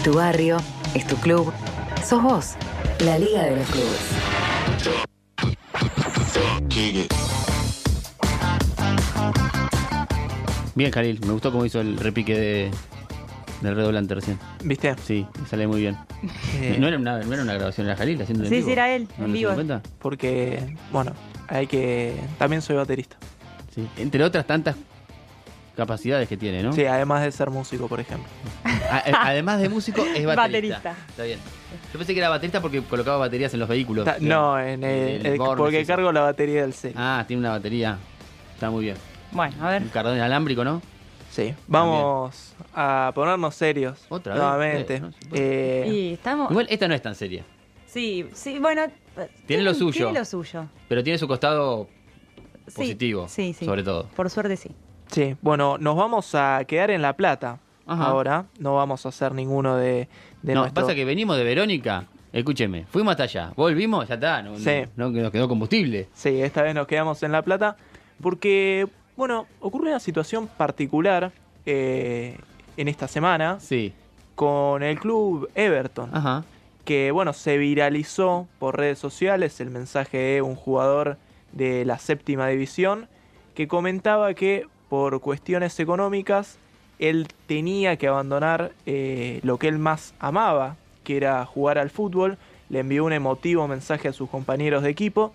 Es tu barrio, es tu club, sos vos. La Liga de los Clubes. Bien, Jalil, me gustó cómo hizo el repique de, del redoblante recién. ¿Viste? Sí, sale muy bien. Eh, No, era una, no era una grabación, era Jalil haciendo Sí, sí, era él, ¿No en vivo. cuenta? Porque, bueno, hay que. También soy baterista. Sí. Entre otras tantas capacidades que tiene, ¿no? Sí, además de ser músico, por ejemplo. A- eh, además de músico, es baterista. Baterista. Está bien. Yo pensé que era baterista porque colocaba baterías en los vehículos. Ta- no, en el, El el- Born, porque eso. cargo la batería del C. Ah, tiene una batería. Está muy bien. Bueno, a ver. Un cardón inalámbrico, ¿no? Sí. Vamos a ponernos serios. Otra vez, nuevamente. eh, no. Eh, Y estamos. Igual esta no es tan seria, Sí, sí, bueno. Tiene lo suyo. Tiene lo suyo. pero tiene su costado Sí, positivo, Sí, sí. sobre todo. Por suerte sí. Sí, bueno, nos vamos a quedar en La Plata Ajá. ahora. No vamos a hacer ninguno de, de no, nuestro- pasa que venimos de Verónica. Escúcheme, fuimos hasta allá, volvimos, ya está, no, Sí. no, no- nos quedó combustible. Sí, esta vez nos quedamos en La Plata porque, bueno, ocurre una situación particular eh, en esta semana Sí, con el club Everton, ajá. que, bueno, se viralizó por redes sociales el mensaje de un jugador de la séptima división que comentaba que por cuestiones económicas él tenía que abandonar eh, lo que él más amaba, que era jugar al fútbol. Le envió un emotivo mensaje a sus compañeros de equipo.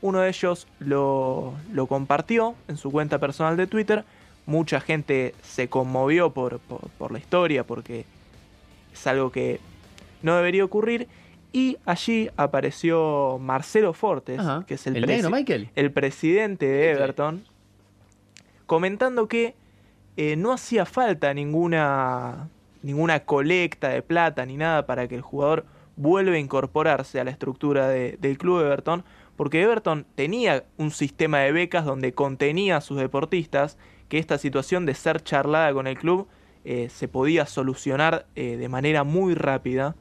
Uno de ellos lo, lo compartió en su cuenta personal de Twitter. Mucha gente se conmovió por, por- por la historia porque es algo que no debería ocurrir. Y allí apareció Marcelo Fortes, Ajá. que es el, ¿El el presidente de. Everton, comentando que eh, no hacía falta ninguna, ninguna colecta de plata ni nada para que el jugador vuelva a incorporarse a la estructura de- del club Everton, porque Everton tenía un sistema de becas donde contenía a sus deportistas, que esta situación de ser charlada con el club eh, se podía solucionar eh, de manera muy rápida.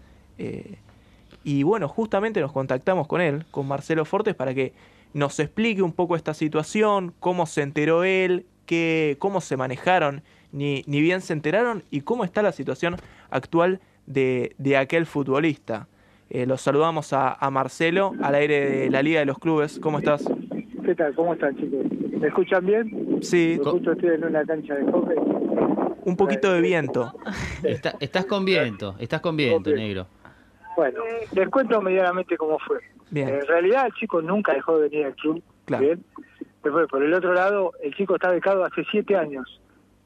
y bueno, justamente nos contactamos con él, con Marcelo Fortes, para que nos explique un poco esta situación, cómo se enteró él, qué, cómo se manejaron, ni, ni bien se enteraron y cómo está la situación actual de, de aquel futbolista. Eh, los saludamos a, a Marcelo al aire de la Liga de los Clubes. ¿Cómo estás? ¿Qué tal? ¿Cómo están, chicos? ¿Me escuchan bien? Sí, escucho, estoy en una cancha de hockey. un poquito de viento. Está- estás con viento, estás con viento, negro. Bueno, les cuento medianamente cómo fue. Bien. En realidad, el chico nunca dejó de venir al club. Claro. Bien. Por el otro lado, el chico está becado hace siete años.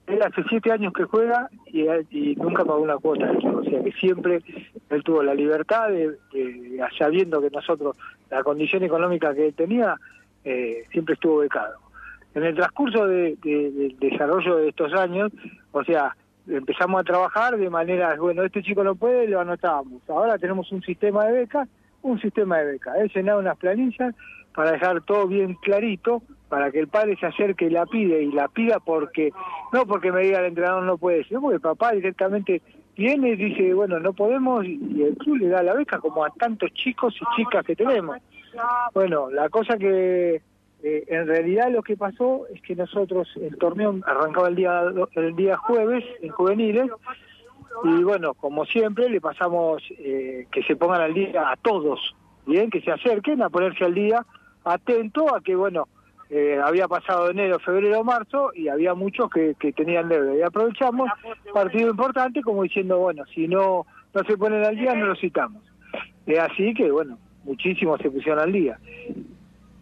Él hace siete años que juega y, nunca pagó una cuota. O sea que siempre él tuvo la libertad de, sabiendo que nosotros, la condición económica que él tenía, eh, siempre estuvo becado. En el transcurso de- de- del desarrollo de estos años, o sea, empezamos a trabajar de manera, bueno, este chico no puede, lo anotábamos. Ahora tenemos un sistema de becas, un sistema de becas. He llenado unas planillas para dejar todo bien clarito, para que el padre se acerque y la pide, y la pida porque, no porque me diga el entrenador no puede, sino porque el papá directamente viene y dice, bueno, no podemos, y el club le da la beca como a tantos chicos y chicas que tenemos. Bueno, la cosa que eh, en realidad lo que pasó es que nosotros, el torneo arrancaba el día el día jueves en juveniles y bueno, como siempre le pasamos eh, que se pongan al día a todos, bien, que se acerquen a ponerse al día, atento a que bueno, eh, había pasado enero, febrero, marzo y había muchos que, tenían deuda y aprovechamos partido importante como diciendo bueno, si no no se ponen al día no lo citamos. Así que bueno, muchísimos se pusieron al día.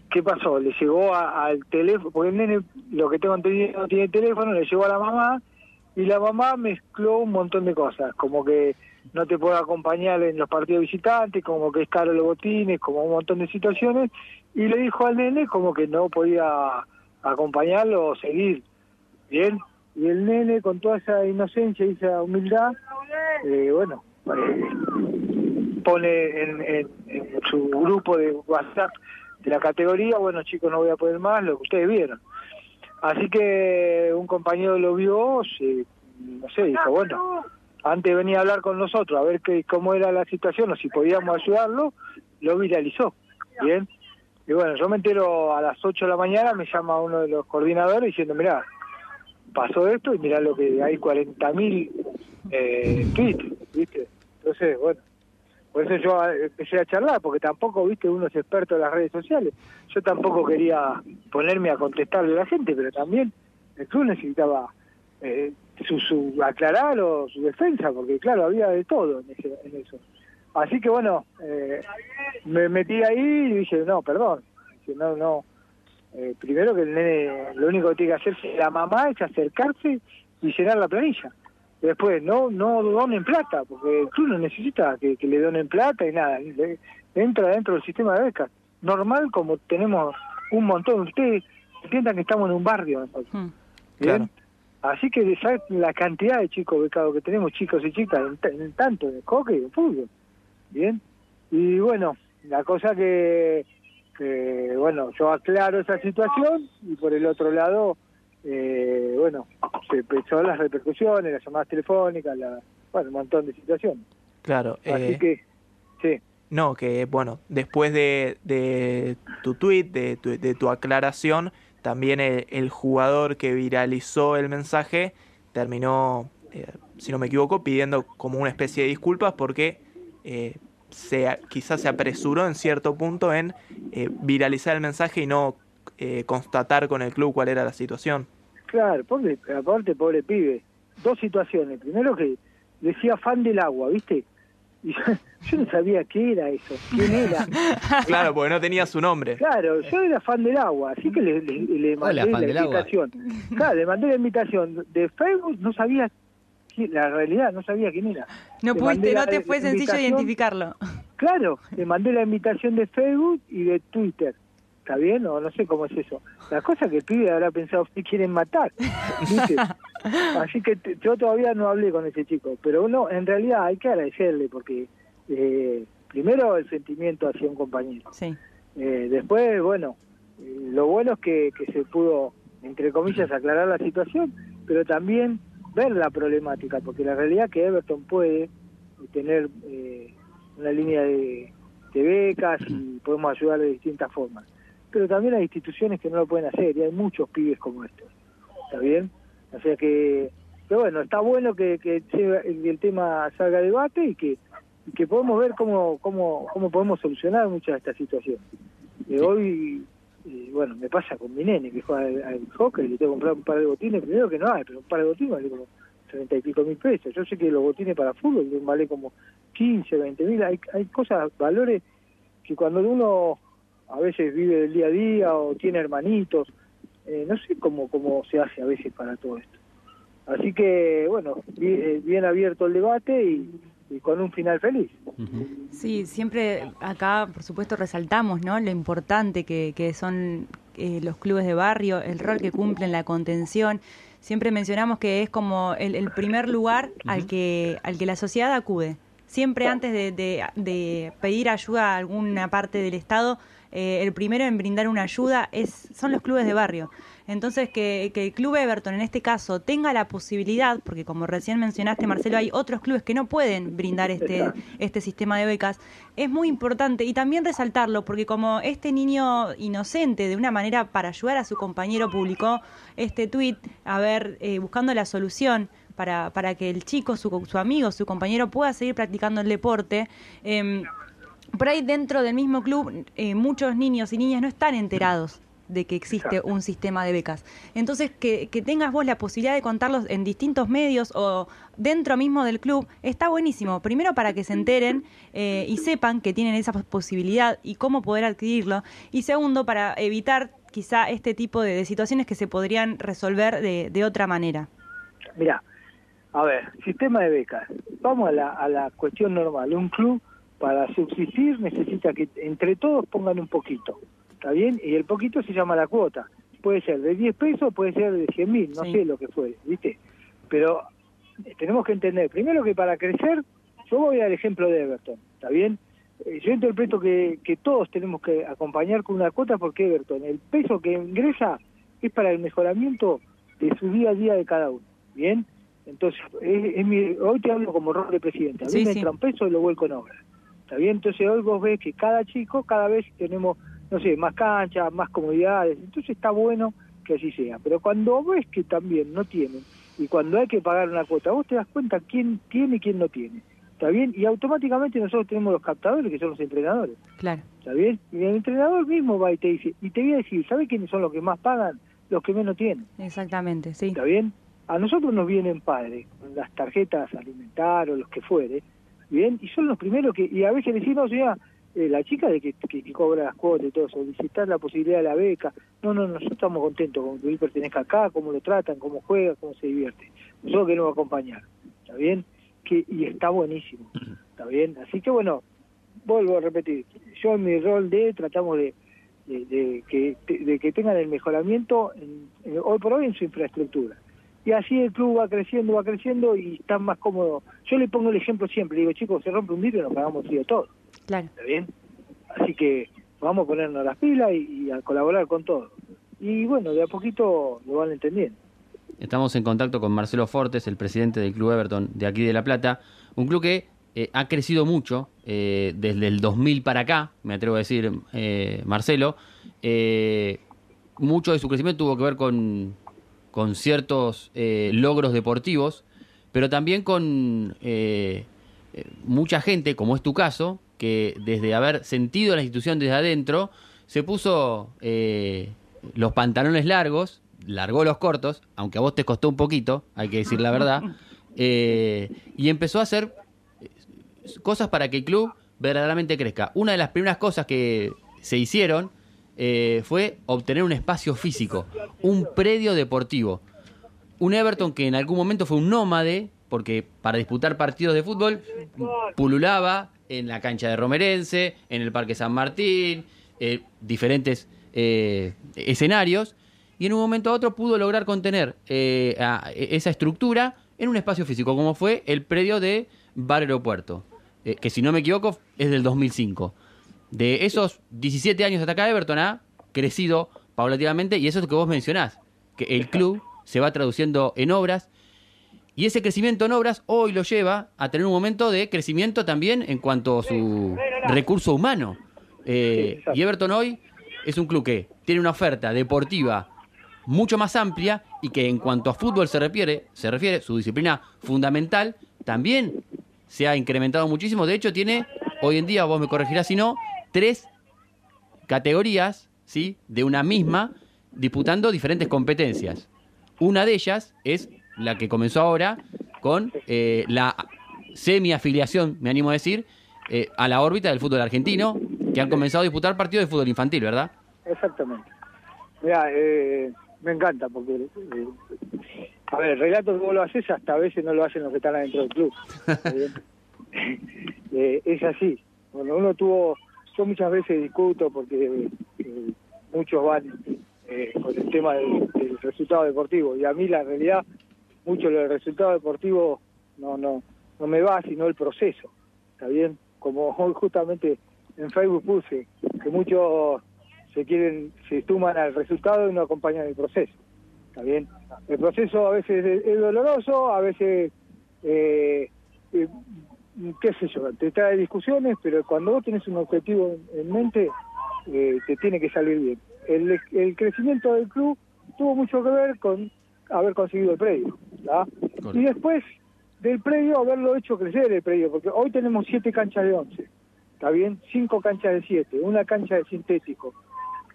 ¿Qué pasó? Le llegó al teléfono, porque el nene, lo que tengo entendido, no tiene teléfono, le llegó a la mamá y la mamá mezcló un montón de cosas, como que no te puedo acompañar en los partidos visitantes, como que es caro los botines, como un montón de situaciones, y le dijo al nene como que no podía acompañarlo o seguir. Bien, y el nene con toda esa inocencia y esa humildad, eh, bueno, eh, pone en, en- en su grupo de WhatsApp de la categoría, bueno chicos, no voy a poder más, lo que ustedes vieron. Así que un compañero lo vio, se- no sé, dijo, bueno, antes venía a hablar con nosotros, a ver qué, cómo era la situación o si podíamos ayudarlo, lo viralizó. Bien. Y bueno, yo me entero a las 8 de la mañana, me llama uno de los coordinadores diciendo, mirá, pasó esto y mirá lo que hay 40.000 eh, tweets, ¿viste? entonces, bueno, por eso yo eh, empecé a charlar, porque tampoco, viste, uno es experto en las redes sociales. Yo tampoco quería ponerme a contestarle a la gente, pero también el club necesitaba eh, su, su aclarar o su defensa, porque claro, había de todo en, ese- en eso. Así que bueno, eh, me metí ahí y dije, no, perdón, Dije, no, no. Eh, primero que el nene, lo único que tiene que hacer la mamá es acercarse y llenar la planilla. Después, no no donen plata, porque el club no necesita que, que le donen plata y nada. Le- entra dentro del sistema de becas. Normal como tenemos un montón. Ustedes entiendan que estamos en un barrio. nosotros. Bien. Claro. Así que ¿sabes la cantidad de chicos becados que tenemos, chicos y chicas, en, en tanto en hockey y en fútbol. Bien. Y bueno, la cosa que, que, bueno, yo aclaro esa situación y por el otro lado, eh, bueno, se empezó las repercusiones, las llamadas telefónicas, la, bueno, un montón de situaciones. Claro. Así eh, que, sí. No, que bueno, después de, de tu tweet, de tu, de tu aclaración, también el, jugador que viralizó el mensaje terminó, eh, si no me equivoco, pidiendo como una especie de disculpas porque eh, se, quizás se apresuró en cierto punto en eh, viralizar el mensaje y no eh, constatar con el club cuál era la situación. Claro, pobre, aparte, pobre pibe. Dos situaciones. Primero que decía fan del agua, ¿viste? Y yo, yo no sabía qué era eso, quién era. Claro, porque no tenía su nombre. Claro, yo era fan del agua, así que le, le, le mandé Hola, la del agua. invitación. Claro, le mandé la invitación de Facebook, no sabía, qui- la realidad, no sabía quién era. No Le pudiste, no la- te fue sencillo invitación. identificarlo. Claro, le mandé la invitación de Facebook y de Twitter. ¿Está bien? O no sé cómo es eso. La cosa que el pibe habrá pensado que quieren matar. ¿viste? Así que yo todavía no hablé con ese chico. Pero uno, en realidad hay que agradecerle porque, eh, primero, el sentimiento hacia un compañero. Sí. Eh, después, bueno, lo bueno es que, que se pudo, entre comillas, aclarar la situación, pero también ver la problemática, porque la realidad es que Everton puede tener eh, una línea de, de becas y podemos ayudar de distintas formas. Pero también hay instituciones que no lo pueden hacer y hay muchos pibes como estos. ¿Está bien? O sea que, pero bueno, está bueno que, que el, el tema salga a debate y que, que podemos ver cómo, cómo, cómo podemos solucionar muchas de estas situaciones. Eh, Hoy, eh, bueno, me pasa con mi nene que juega al, al hockey, le tengo que comprar un par de botines, primero que no hay, pero un par de botines vale como treinta y pico mil pesos. Yo sé que los botines para fútbol vale como 15, 20 mil. Hay, hay cosas, valores que cuando uno a veces vive del día a día o tiene hermanitos, eh, no sé cómo, cómo se hace a veces para todo esto. Así que, bueno, eh, bien abierto el debate y, y con un final feliz. Sí, siempre acá, por supuesto, resaltamos ¿no? lo importante que, que son eh, los clubes de barrio, el rol que cumplen, la contención. Siempre mencionamos que es como el, el primer lugar al, que, al que la sociedad acude. Siempre antes de, de- de pedir ayuda a alguna parte del Estado, eh, el primero en brindar una ayuda es, son los clubes de barrio. Entonces, que, que el Club Everton en este caso tenga la posibilidad, porque como recién mencionaste, Marcelo, hay otros clubes que no pueden brindar este, este sistema de becas, es muy importante y también resaltarlo, porque como este niño inocente, de una manera para ayudar a su compañero, publicó este tuit, a ver, eh, buscando la solución para, para que el chico, su, su amigo, su compañero pueda seguir practicando el deporte. em, por ahí dentro del mismo club, eh, muchos niños y niñas no están enterados de que existe un sistema de becas. Entonces, que, que tengas vos la posibilidad de contarlos en distintos medios o dentro mismo del club, está buenísimo. Primero para que se enteren eh, y sepan que tienen esa posibilidad y cómo poder adquirirlo. Y segundo, para evitar quizá este tipo de, de situaciones que se podrían resolver de, de otra manera. Mira, a ver, sistema de becas. Vamos a la, a la cuestión normal. Un club para subsistir necesita que entre todos pongan un poquito. ¿Está bien? Y el poquito se llama la cuota. Puede ser de 10 pesos, puede ser de 100 mil, no Sí. sé lo que fuere, ¿viste? Pero eh, tenemos que entender, primero que para crecer, yo voy al ejemplo de Everton, ¿está bien? Eh, Yo interpreto que, que todos tenemos que acompañar con una cuota porque Everton, el peso que ingresa es para el mejoramiento de su día a día de cada uno, ¿bien? Entonces, es, es mi- hoy te hablo como rol de presidente, a mí Sí, me sí. entra un peso y lo vuelco en obra, ¿está bien? Entonces hoy vos ves que cada chico, cada vez tenemos, no sé, más canchas, más comodidades, entonces está bueno que así sea, pero cuando ves que también no tienen, y cuando hay que pagar una cuota, vos te das cuenta quién tiene y quién no tiene. ¿Está bien? Y automáticamente nosotros tenemos los captadores, que son los entrenadores. Claro. ¿Está bien? Y el entrenador mismo va y te dice, y te voy a decir, ¿sabes quiénes son los que más pagan? Los que menos tienen. Exactamente, sí. ¿Está bien? A nosotros nos vienen padres, con las tarjetas alimentar o los que fuere, ¿bien? Y son los primeros que, y a veces decimos, señora, eh, la chica de que, que, cobra las cuotas y todo, solicitar la posibilidad de la beca. No, no, nosotros estamos contentos con que él pertenezca acá, cómo lo tratan, cómo juega, cómo se divierte. Nosotros queremos acompañar, ¿está bien? Que, y está buenísimo, ¿está bien? Así que bueno, vuelvo a repetir, yo en mi rol de tratamos de, de, que, de que tengan el mejoramiento en- en- hoy por hoy en su infraestructura. Y así el club va creciendo, va creciendo y está más cómodo. Yo le pongo el ejemplo siempre, le digo, chicos, se rompe un vidrio y nos pagamos frío todos. Claro. ¿está bien? Así que vamos a ponernos las pilas y, y a colaborar con todo. Y bueno, de a poquito lo van entendiendo. Estamos en contacto con Marcelo Fortes, el presidente del Club Everton de aquí de La Plata. Un club que eh, ha crecido mucho eh, desde el 2000 para acá, me atrevo a decir, eh, Marcelo. Eh, mucho de su crecimiento tuvo que ver con, con ciertos eh, logros deportivos, pero también con eh, eh, mucha gente, como es tu caso, que desde haber sentido la institución desde adentro, se puso eh, los pantalones largos, largó los cortos, aunque a vos te costó un poquito, hay que decir la verdad, y empezó a hacer cosas para que el club verdaderamente crezca. Una de las primeras cosas que se hicieron eh, fue obtener un espacio físico, un predio deportivo. Un Everton que en algún momento fue un nómade, porque para disputar partidos de fútbol pululaba en la cancha de Romerense, en el Parque San Martín, eh, diferentes eh, escenarios, y en un momento a otro pudo lograr contener eh, a- esa estructura en un espacio físico, como fue el predio de Bar Aeropuerto, que si no me equivoco es del 2005. De esos 17 años hasta acá, Everton ha crecido paulatinamente y eso es lo que vos mencionás, que el club se va traduciendo en obras y ese crecimiento en obras hoy lo lleva a tener un momento de crecimiento también en cuanto a su recurso humano. Eh, y Everton hoy es un club que tiene una oferta deportiva mucho más amplia y que en cuanto a fútbol se refiere, se refiere su disciplina fundamental, también se ha incrementado muchísimo. De hecho, tiene hoy en día, vos me corregirás si no, tres categorías ¿sí? de una misma disputando diferentes competencias. Una de ellas es la que comenzó ahora con eh, la semi-afiliación, me animo a decir, eh, a la órbita del fútbol argentino, que han comenzado a disputar partidos de fútbol infantil, ¿verdad? Exactamente. Mira, eh, me encanta porque, eh, a ver, el relato que vos lo haces hasta a veces no lo hacen los que están adentro del club. Eh, es así. Bueno, uno tuvo, muchas veces discuto porque eh, muchos van eh, con el tema del, resultado deportivo y a mí la realidad, mucho lo del resultado deportivo no, no, no me va, sino el proceso. ¿Está bien? Como hoy justamente en Facebook puse que muchos se quieren, se suman al resultado y no acompañan el proceso. ¿Está bien? El proceso a veces es, es doloroso, a veces, eh, eh, qué sé yo, te trae discusiones, pero cuando vos tenés un objetivo en, en mente, eh, te tiene que salir bien. El, el crecimiento del club tuvo mucho que ver con haber conseguido el predio. Y después del predio, haberlo hecho crecer el predio, porque hoy tenemos siete canchas de once. ¿Está bien? Cinco canchas de siete, una cancha de sintético.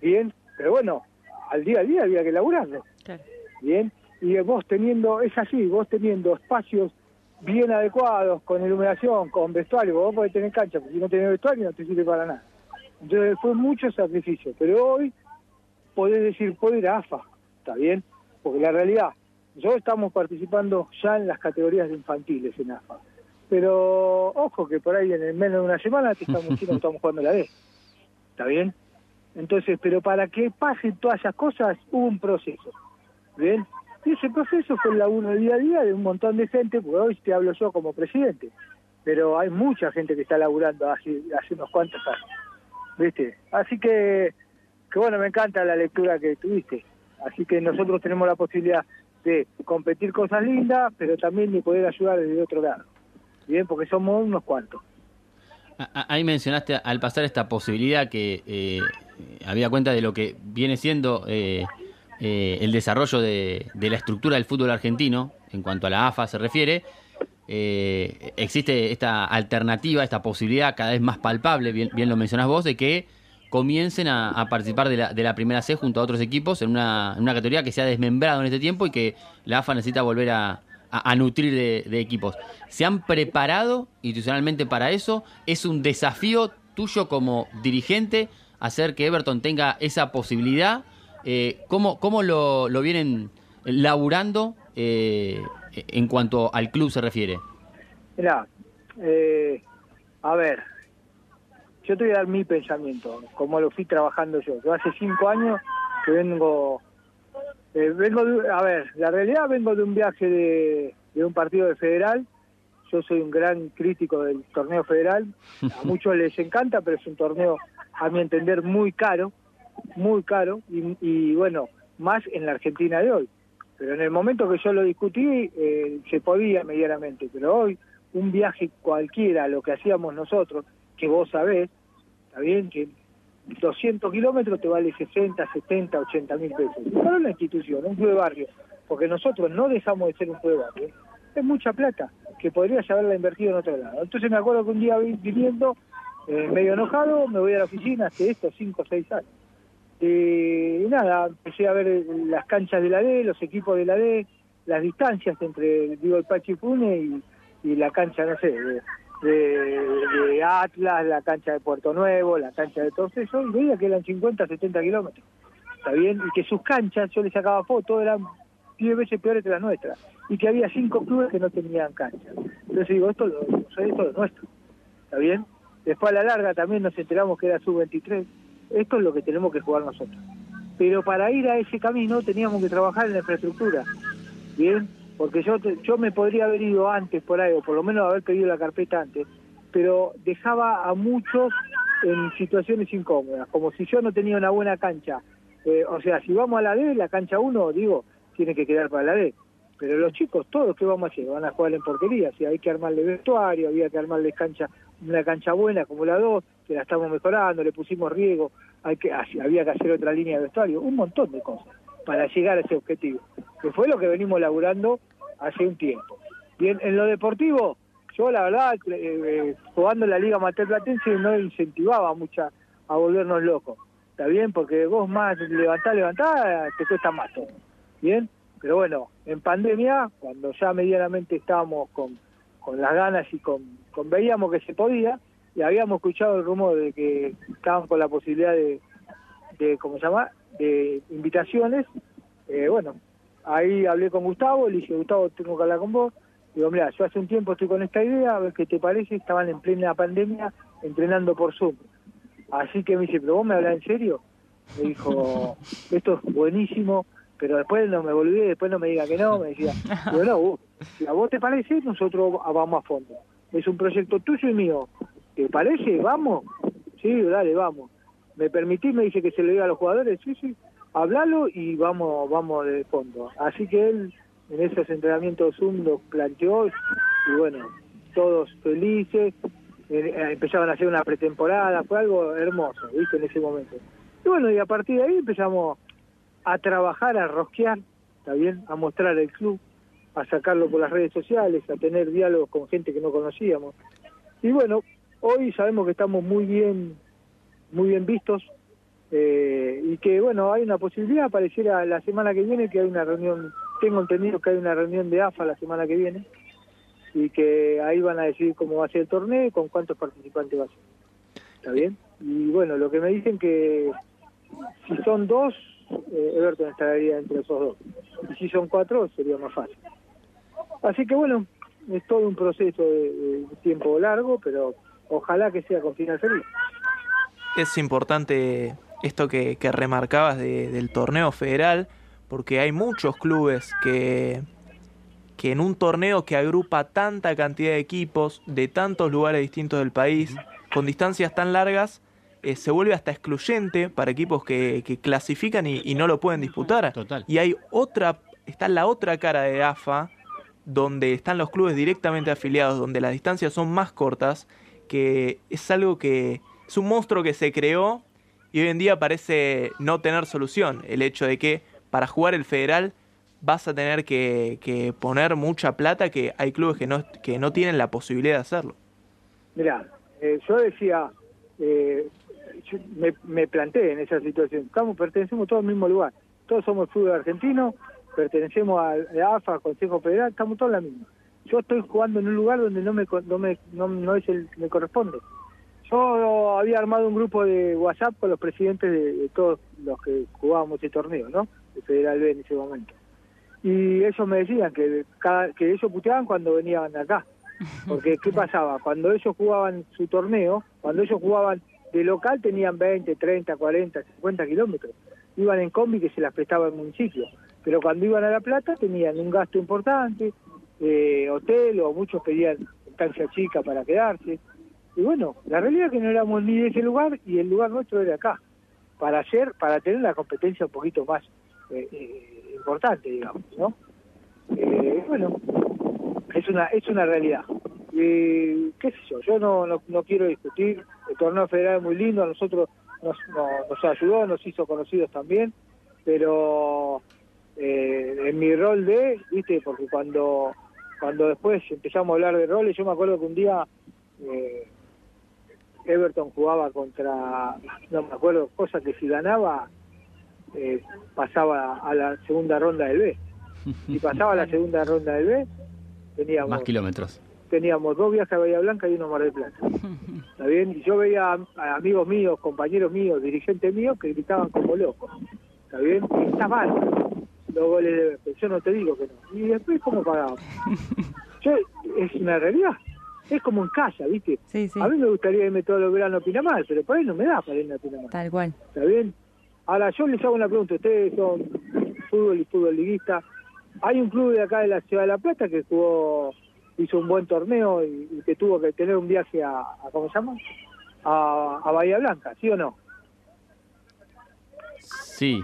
Bien, pero bueno, al día a día había que laburarlo. Bien, y vos teniendo, es así, vos teniendo espacios bien adecuados, con iluminación, con vestuario, vos podés tener cancha, porque si no tenés vestuario no te sirve para nada. Entonces fue mucho sacrificio, pero hoy podés decir, puedo ir a AFA, ¿está bien? Porque la realidad, nosotros estamos participando ya en las categorías infantiles en AFA, pero ojo que por ahí en menos de una semana te estamos que estamos jugando la D, ¿está bien? Entonces, pero para que pasen todas esas cosas hubo un proceso, ¿bien? Y ese proceso fue el laburo del día a día de un montón de gente, porque hoy te hablo yo como presidente, pero hay mucha gente que está laburando hace, unos cuantos años, ¿viste? Así que, que bueno, me encanta la lectura que tuviste. Así que nosotros tenemos la posibilidad de competir cosas lindas, pero también de poder ayudar desde otro lado, ¿bien? Porque somos unos cuantos. A- a- Ahí mencionaste al pasar esta posibilidad que eh, había cuenta de lo que viene siendo eh, eh, el desarrollo de, de la estructura del fútbol argentino en cuanto a la AFA se refiere. eh, existe esta alternativa, esta posibilidad cada vez más palpable, bien, lo mencionás vos, de que comiencen a, participar de la, de la, primera C junto a otros equipos en una, categoría que se ha desmembrado en este tiempo y que la AFA necesita volver a, a, nutrir de, equipos. ¿Se han preparado institucionalmente para eso? ¿Es un desafío tuyo como dirigente hacer que Everton tenga esa posibilidad? Eh, ¿Cómo, cómo lo, lo, vienen laburando eh, en cuanto al club se refiere? Mira, eh, a ver, yo te voy a dar mi pensamiento, como lo fui trabajando yo. Yo hace cinco años que vengo eh, vengo a ver, la realidad vengo de un viaje de, un partido de federal. Yo soy un gran crítico del torneo federal. A muchos les encanta, pero es un torneo, a mi entender, muy caro, muy caro. Y, bueno, más en la Argentina de hoy. Pero en el momento que yo lo discutí, eh, se podía medianamente. Pero hoy, un viaje cualquiera, lo que hacíamos nosotros, que vos sabés, está bien, que 200 kilómetros te vale 60, 70, 80 mil pesos. No una institución, un club de barrio, porque nosotros no dejamos de ser un club de barrio. Es mucha plata que podrías haberla invertido en otro lado. Entonces me acuerdo que un día viniendo, eh, medio enojado, me voy a la oficina hace estos 5 o 6 años. Y nada, empecé a ver las canchas de la D, los equipos de la D, las distancias entre, digo, el Pachi y, y la cancha, no sé, de, Atlas, la cancha de Puerto Nuevo, la cancha de todos esos, y veía que eran 50, 70 kilómetros. ¿Está bien? Y que sus canchas, yo le sacaba fotos, eran 10 veces peores que las nuestras. Y que había cinco clubes que no tenían cancha. Entonces digo, esto, lo, esto es nuestro. ¿Está bien? Después a la larga también nos enteramos que era sub-23. Esto es lo que tenemos que jugar nosotros. Pero para ir a ese camino teníamos que trabajar en la infraestructura. ¿Bien? porque yo yo me podría haber ido antes por ahí, o por lo menos haber pedido la carpeta antes, pero dejaba a muchos en situaciones incómodas, como si yo no tenía una buena cancha. Eh, o sea, si vamos a la D, la cancha 1, digo, tiene que quedar para la D. Pero los chicos, todos, ¿qué vamos a hacer? Van a jugar en porquería. Si hay que armarle vestuario, había que armarle cancha, una cancha buena como la 2, que la estamos mejorando, le pusimos riego, hay que, había que hacer otra línea de vestuario, un montón de cosas para llegar a ese objetivo, que fue lo que venimos laburando hace un tiempo. Bien, en lo deportivo, yo la verdad, eh, eh, jugando en la Liga Mater Platense no incentivaba mucha a volvernos locos. ¿Está bien? Porque vos más levantás, levantás, te cuesta más todo. ¿Bien? Pero bueno, en pandemia, cuando ya medianamente estábamos con, con las ganas y con veíamos que se podía, y habíamos escuchado el rumor de que estaban con la posibilidad de, de ¿cómo se llama?, de invitaciones, eh, bueno, ahí hablé con Gustavo, le dije, Gustavo, tengo que hablar con vos. Digo, mira, yo hace un tiempo estoy con esta idea, a ver qué te parece, estaban en plena pandemia entrenando por Zoom. Así que me dice, pero vos me hablas en serio. Me dijo, esto es buenísimo, pero después no me volví, después no me diga que no, me decía, bueno, si a vos te parece, nosotros vamos a fondo. Es un proyecto tuyo y mío. ¿Te parece? ¿Vamos? Sí, dale, vamos. ¿Me permitís? Me dice que se lo diga a los jugadores. Sí, sí, hablalo y vamos, vamos de fondo. Así que él en esos entrenamientos Zoom lo planteó y bueno, todos felices. Eh, eh, empezaban a hacer una pretemporada, fue algo hermoso, ¿viste? En ese momento. Y bueno, y a partir de ahí empezamos a trabajar, a rosquear, ¿está bien? A mostrar el club, a sacarlo por las redes sociales, a tener diálogos con gente que no conocíamos. Y bueno, hoy sabemos que estamos muy bien muy bien vistos eh, y que bueno hay una posibilidad pareciera la semana que viene que hay una reunión tengo entendido que hay una reunión de AFA la semana que viene y que ahí van a decidir cómo va a ser el torneo y con cuántos participantes va a ser. Está bien y bueno lo que me dicen que si son dos eh, Everton estaría entre esos dos. Y si son cuatro sería más fácil. Así que bueno es todo un proceso de, tiempo largo pero ojalá que sea con final feliz es importante esto que, remarcabas del torneo federal, porque hay muchos clubes que, que en un torneo que agrupa tanta cantidad de equipos de tantos lugares distintos del país, con distancias tan largas, eh, se vuelve hasta excluyente para equipos que, clasifican y, no lo pueden disputar. Y hay otra, está la otra cara de AFA, donde están los clubes directamente afiliados, donde las distancias son más cortas, que es algo que, es un monstruo que se creó y hoy en día parece no tener solución. El hecho de que para jugar el federal vas a tener que, que poner mucha plata que hay clubes que no, que no tienen la posibilidad de hacerlo. Mirá, eh, yo decía, eh, yo me, me planteé en esa situación, estamos, pertenecemos todos al mismo lugar, todos somos fútbol argentino, pertenecemos a AFA, Consejo Federal, estamos todos en la misma. Yo estoy jugando en un lugar donde no me, no me, no, no es el me corresponde. Yo había armado un grupo de WhatsApp con los presidentes de, de todos los que jugábamos ese torneo, ¿no? De Federal B en ese momento. Y ellos me decían que, cada, que ellos puteaban cuando venían acá. Porque, ¿qué pasaba? Cuando ellos jugaban su torneo, cuando ellos jugaban de local, tenían 20, 30, 40, 50 kilómetros. Iban en combi que se las prestaba el municipio. Pero cuando iban a La Plata, tenían un gasto importante, eh, hotel, o muchos pedían estancia chica para quedarse. Y bueno, la realidad es que no éramos ni de ese lugar y el lugar nuestro era acá. Para hacer, para tener la competencia un poquito más eh, eh, importante, digamos, ¿no? Eh, bueno, es una es una realidad. ¿Qué sé yo? Yo no, no, no quiero discutir. El torneo federal es muy lindo, a nosotros nos, nos, nos ayudó, nos hizo conocidos también, pero eh, en mi rol de, viste, porque cuando cuando después empezamos a hablar de roles, yo me acuerdo que un día eh, Everton jugaba contra, no me acuerdo, cosa que si ganaba eh, pasaba a la segunda ronda del B. Si pasaba a la segunda ronda del B, teníamos Más kilómetros. teníamos dos viajes a Bahía Blanca y uno a Mar del Plata. ¿Está bien? Y yo veía a, a amigos míos, compañeros míos, dirigentes míos que gritaban como locos. ¿Está bien? Y está mal los goles de. Yo no te digo que no. Y después, ¿cómo pagamos? Yo, es una realidad. Es como en casa, ¿viste? Sí, sí, A mí me gustaría irme todos los veranos a Pinamar, pero por ahí no me da para irme a Pinamar. tal cual. ¿Está bien? Ahora, yo les hago una pregunta. Ustedes son fútbol y fútbol liguista. Hay un club de acá de la Ciudad de La Plata que jugó, hizo un buen torneo y, y que tuvo que tener un viaje a, a ¿cómo se llama? A, a Bahía Blanca, ¿sí o no? Sí.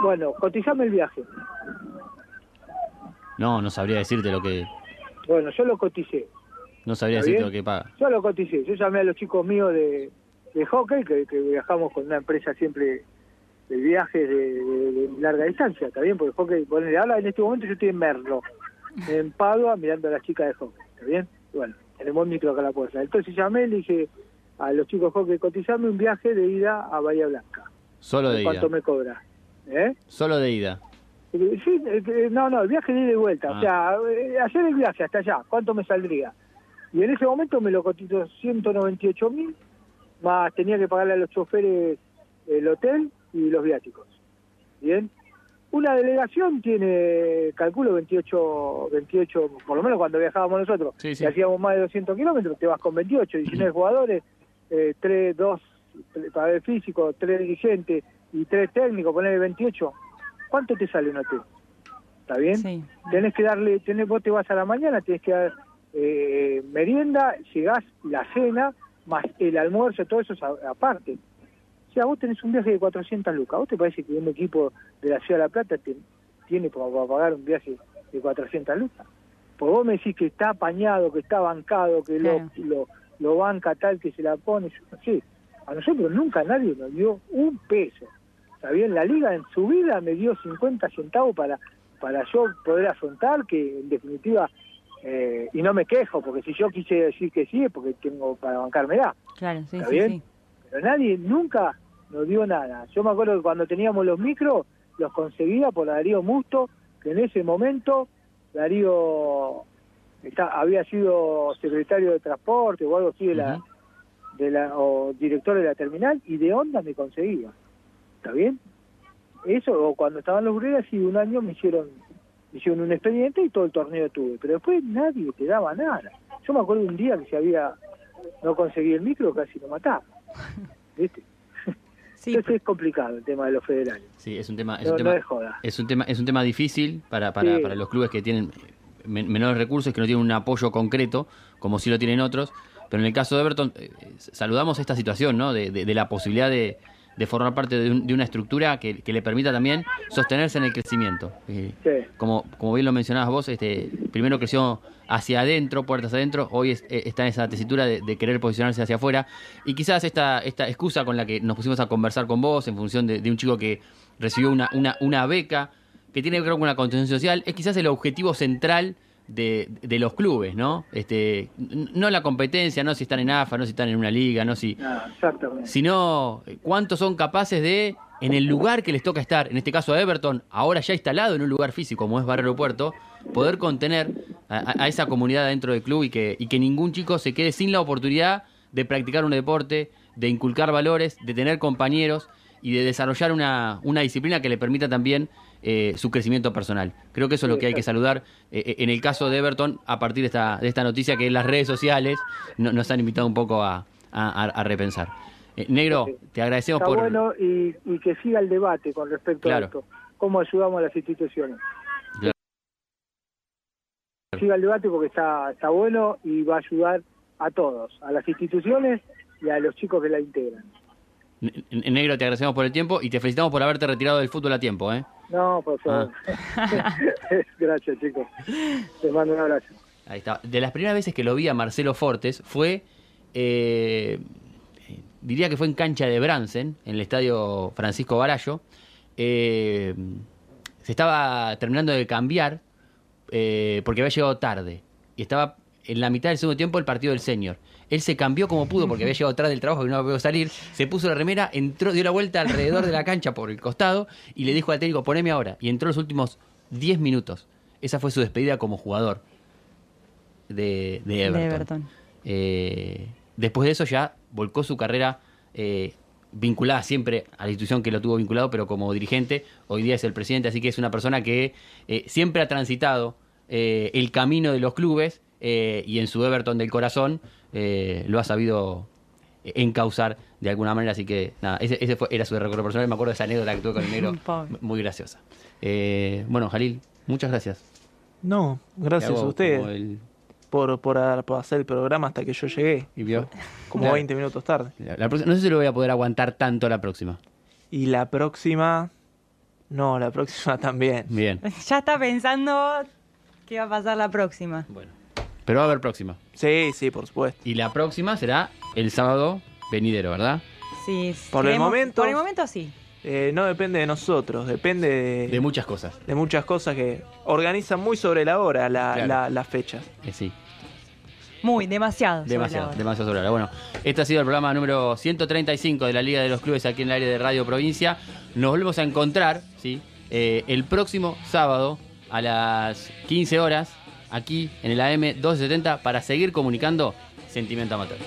Bueno, cotizame el viaje. No, no sabría decirte lo que. Bueno, yo lo coticé. No sabría ¿Está decirte bien? lo que paga. Yo lo coticé. Yo llamé a los chicos míos de, de hockey, que, que viajamos con una empresa siempre de viajes de, de- de larga distancia, ¿está bien? Porque el hockey, ponele, ahora en este momento yo estoy en Merlo, en Padua, mirando a las chicas de hockey, ¿está bien? Y bueno, tenemos micro acá a la puerta. Entonces llamé y dije a los chicos de hockey, cotizarme un viaje de ida a Bahía Blanca. Solo de ida. ¿Cuánto me cobra? ¿Eh? Solo de ida. Sí, eh, eh, no, no, el viaje de ida y vuelta. Ah. O sea, eh, hacer el viaje hasta allá, ¿cuánto me saldría? Y en ese momento me lo cotizó 198 mil, más tenía que pagarle a los choferes el hotel y los viáticos. ¿Bien? Una delegación tiene, calculo, 28, 28, por lo menos cuando viajábamos nosotros, Sí, sí. que hacíamos más de 200 kilómetros, te vas con 28, 19 jugadores, eh, 3, 2 para el físico, 3 dirigentes y 3 técnicos, ponerle 28. ¿Cuánto te sale un hotel? ¿Está bien? Sí. Tenés que darle, tenés, vos te vas a la mañana, tenés que dar eh, merienda, llegás, la cena, más el almuerzo, todo eso es aparte. O sea, vos tenés un viaje de 400 lucas. ¿Vos te parece que un equipo de la Ciudad de La Plata te- tiene para, para pagar un viaje de 400 lucas? Pues vos me decís que está apañado, que está bancado, que Claro. lo, lo, lo banca tal que se la pone. Yo no sé. A nosotros nunca nadie nos dio un peso. Está bien, la liga en su vida me dio 50 centavos para, para yo poder afrontar, que en definitiva, eh, y no me quejo, porque si yo quise decir que sí es porque tengo para bancármela. Claro, sí, ¿Está sí, bien? sí. Pero nadie nunca nos dio nada. Yo me acuerdo que cuando teníamos los micros, los conseguía por Darío Musto, que en ese momento Darío está, había sido secretario de transporte o algo así de la, de la o director de la terminal y de onda me conseguía. ¿Está bien? Eso, o cuando estaban los Bruelas y un año me hicieron, me hicieron un expediente y todo el torneo tuve. Pero después nadie te daba nada. Yo me acuerdo un día que si había, no conseguí el micro, casi lo mataba. ¿Viste? Sí, Entonces es complicado el tema de los federales. Sí, es un tema. Es No, un tema no es joda. Es un tema, es un tema difícil para, para, Sí. para los clubes que tienen men- menores recursos, que no tienen un apoyo concreto, como sí lo tienen otros. Pero en el caso de Everton, eh, saludamos esta situación, ¿no? De, de- de la posibilidad de, de formar parte de, un- de una estructura que, que le permita también sostenerse en el crecimiento. Eh, Sí. como, como bien lo mencionabas vos, este, primero creció hacia adentro, puertas adentro, hoy es- eh, está en esa tesitura de, de querer posicionarse hacia afuera. Y quizás esta, esta excusa con la que nos pusimos a conversar con vos en función de, de un chico que recibió una, una, una beca que tiene que ver con una contención social, es quizás el objetivo central de, de los clubes, ¿no? Este, no la competencia, no si están en AFA, no si están en una liga, no si, Ah, exactamente. sino eh, cuántos son capaces de, en el lugar que les toca estar, en este caso a Everton, ahora ya instalado en un lugar físico como es Barrio Aeropuerto, poder contener a, a- a esa comunidad dentro del club y que, y que ningún chico se quede sin la oportunidad de practicar un deporte, de inculcar valores, de tener compañeros y de desarrollar una, una disciplina que le permita también eh, su crecimiento personal. Creo que eso es lo que hay que saludar eh, eh, en el caso de Everton a partir de esta, de esta noticia que en las redes sociales no- nos han invitado un poco a, a- repensar. Eh, Negro, te agradecemos Está por... bueno y, y que siga el debate con respecto Claro. a esto. ¿Cómo ayudamos a las instituciones? Claro. Siga el debate porque está, está bueno y va a ayudar a todos, a las instituciones y a los chicos que la integran. Negro, te agradecemos por el tiempo y te felicitamos por haberte retirado del fútbol a tiempo. ¿eh? No, por favor. Ah. Gracias, chicos. Les mando un abrazo. Ahí está. De las primeras veces que lo vi a Marcelo Fortes fue, eh, diría que fue en cancha de Bransen, en el estadio Francisco Barallo. Eh, se estaba terminando de cambiar eh, porque había llegado tarde y estaba en la mitad del segundo tiempo el partido del senior. Él se cambió como pudo porque había llegado tarde del trabajo y no pudo salir. Se puso la remera, entró, dio la vuelta alrededor de la cancha por el costado y le dijo al técnico, poneme ahora. Y entró los últimos 10 minutos. Esa fue su despedida como jugador de, de Everton. De Everton. Eh, después de eso ya volcó su carrera eh, vinculada siempre a la institución que lo tuvo vinculado, pero como dirigente, hoy día es el presidente, así que es una persona que eh, siempre ha transitado el camino de los clubes y en su Everton del corazón eh, lo ha sabido encauzar de alguna manera, así que nada, ese, ese fue, era su recorrido personal, me acuerdo de esa anécdota que tuve con el negro, muy graciosa. Eh, bueno, Jalil, muchas gracias. No, gracias a ustedes el- por, por, hacer el programa hasta que yo llegué, y vio. como Claro. 20 minutos tarde. La- la no sé si lo voy a poder aguantar tanto la próxima. Y la próxima... No, la próxima también. Bien. Ya está pensando qué va a pasar la próxima. Bueno. Pero va a haber próxima. Sí, sí, por supuesto. Y la próxima será el sábado venidero, ¿verdad? Sí, Por el momento- Por el momento sí. Eh, no depende de nosotros, depende de, De muchas cosas. de muchas cosas que organizan muy sobre la hora la, Claro. la- las fechas. Eh, sí, Muy, demasiado. sobre la demasiado, hora. demasiado sobre la hora. Bueno, este ha sido el programa número 135 de la Liga de los Clubes aquí en el área de Radio Provincia. Nos volvemos a encontrar, ¿sí? Eh, el próximo sábado a las 15 horas, aquí en el AM 1270, para seguir comunicando Sentimiento Amateur.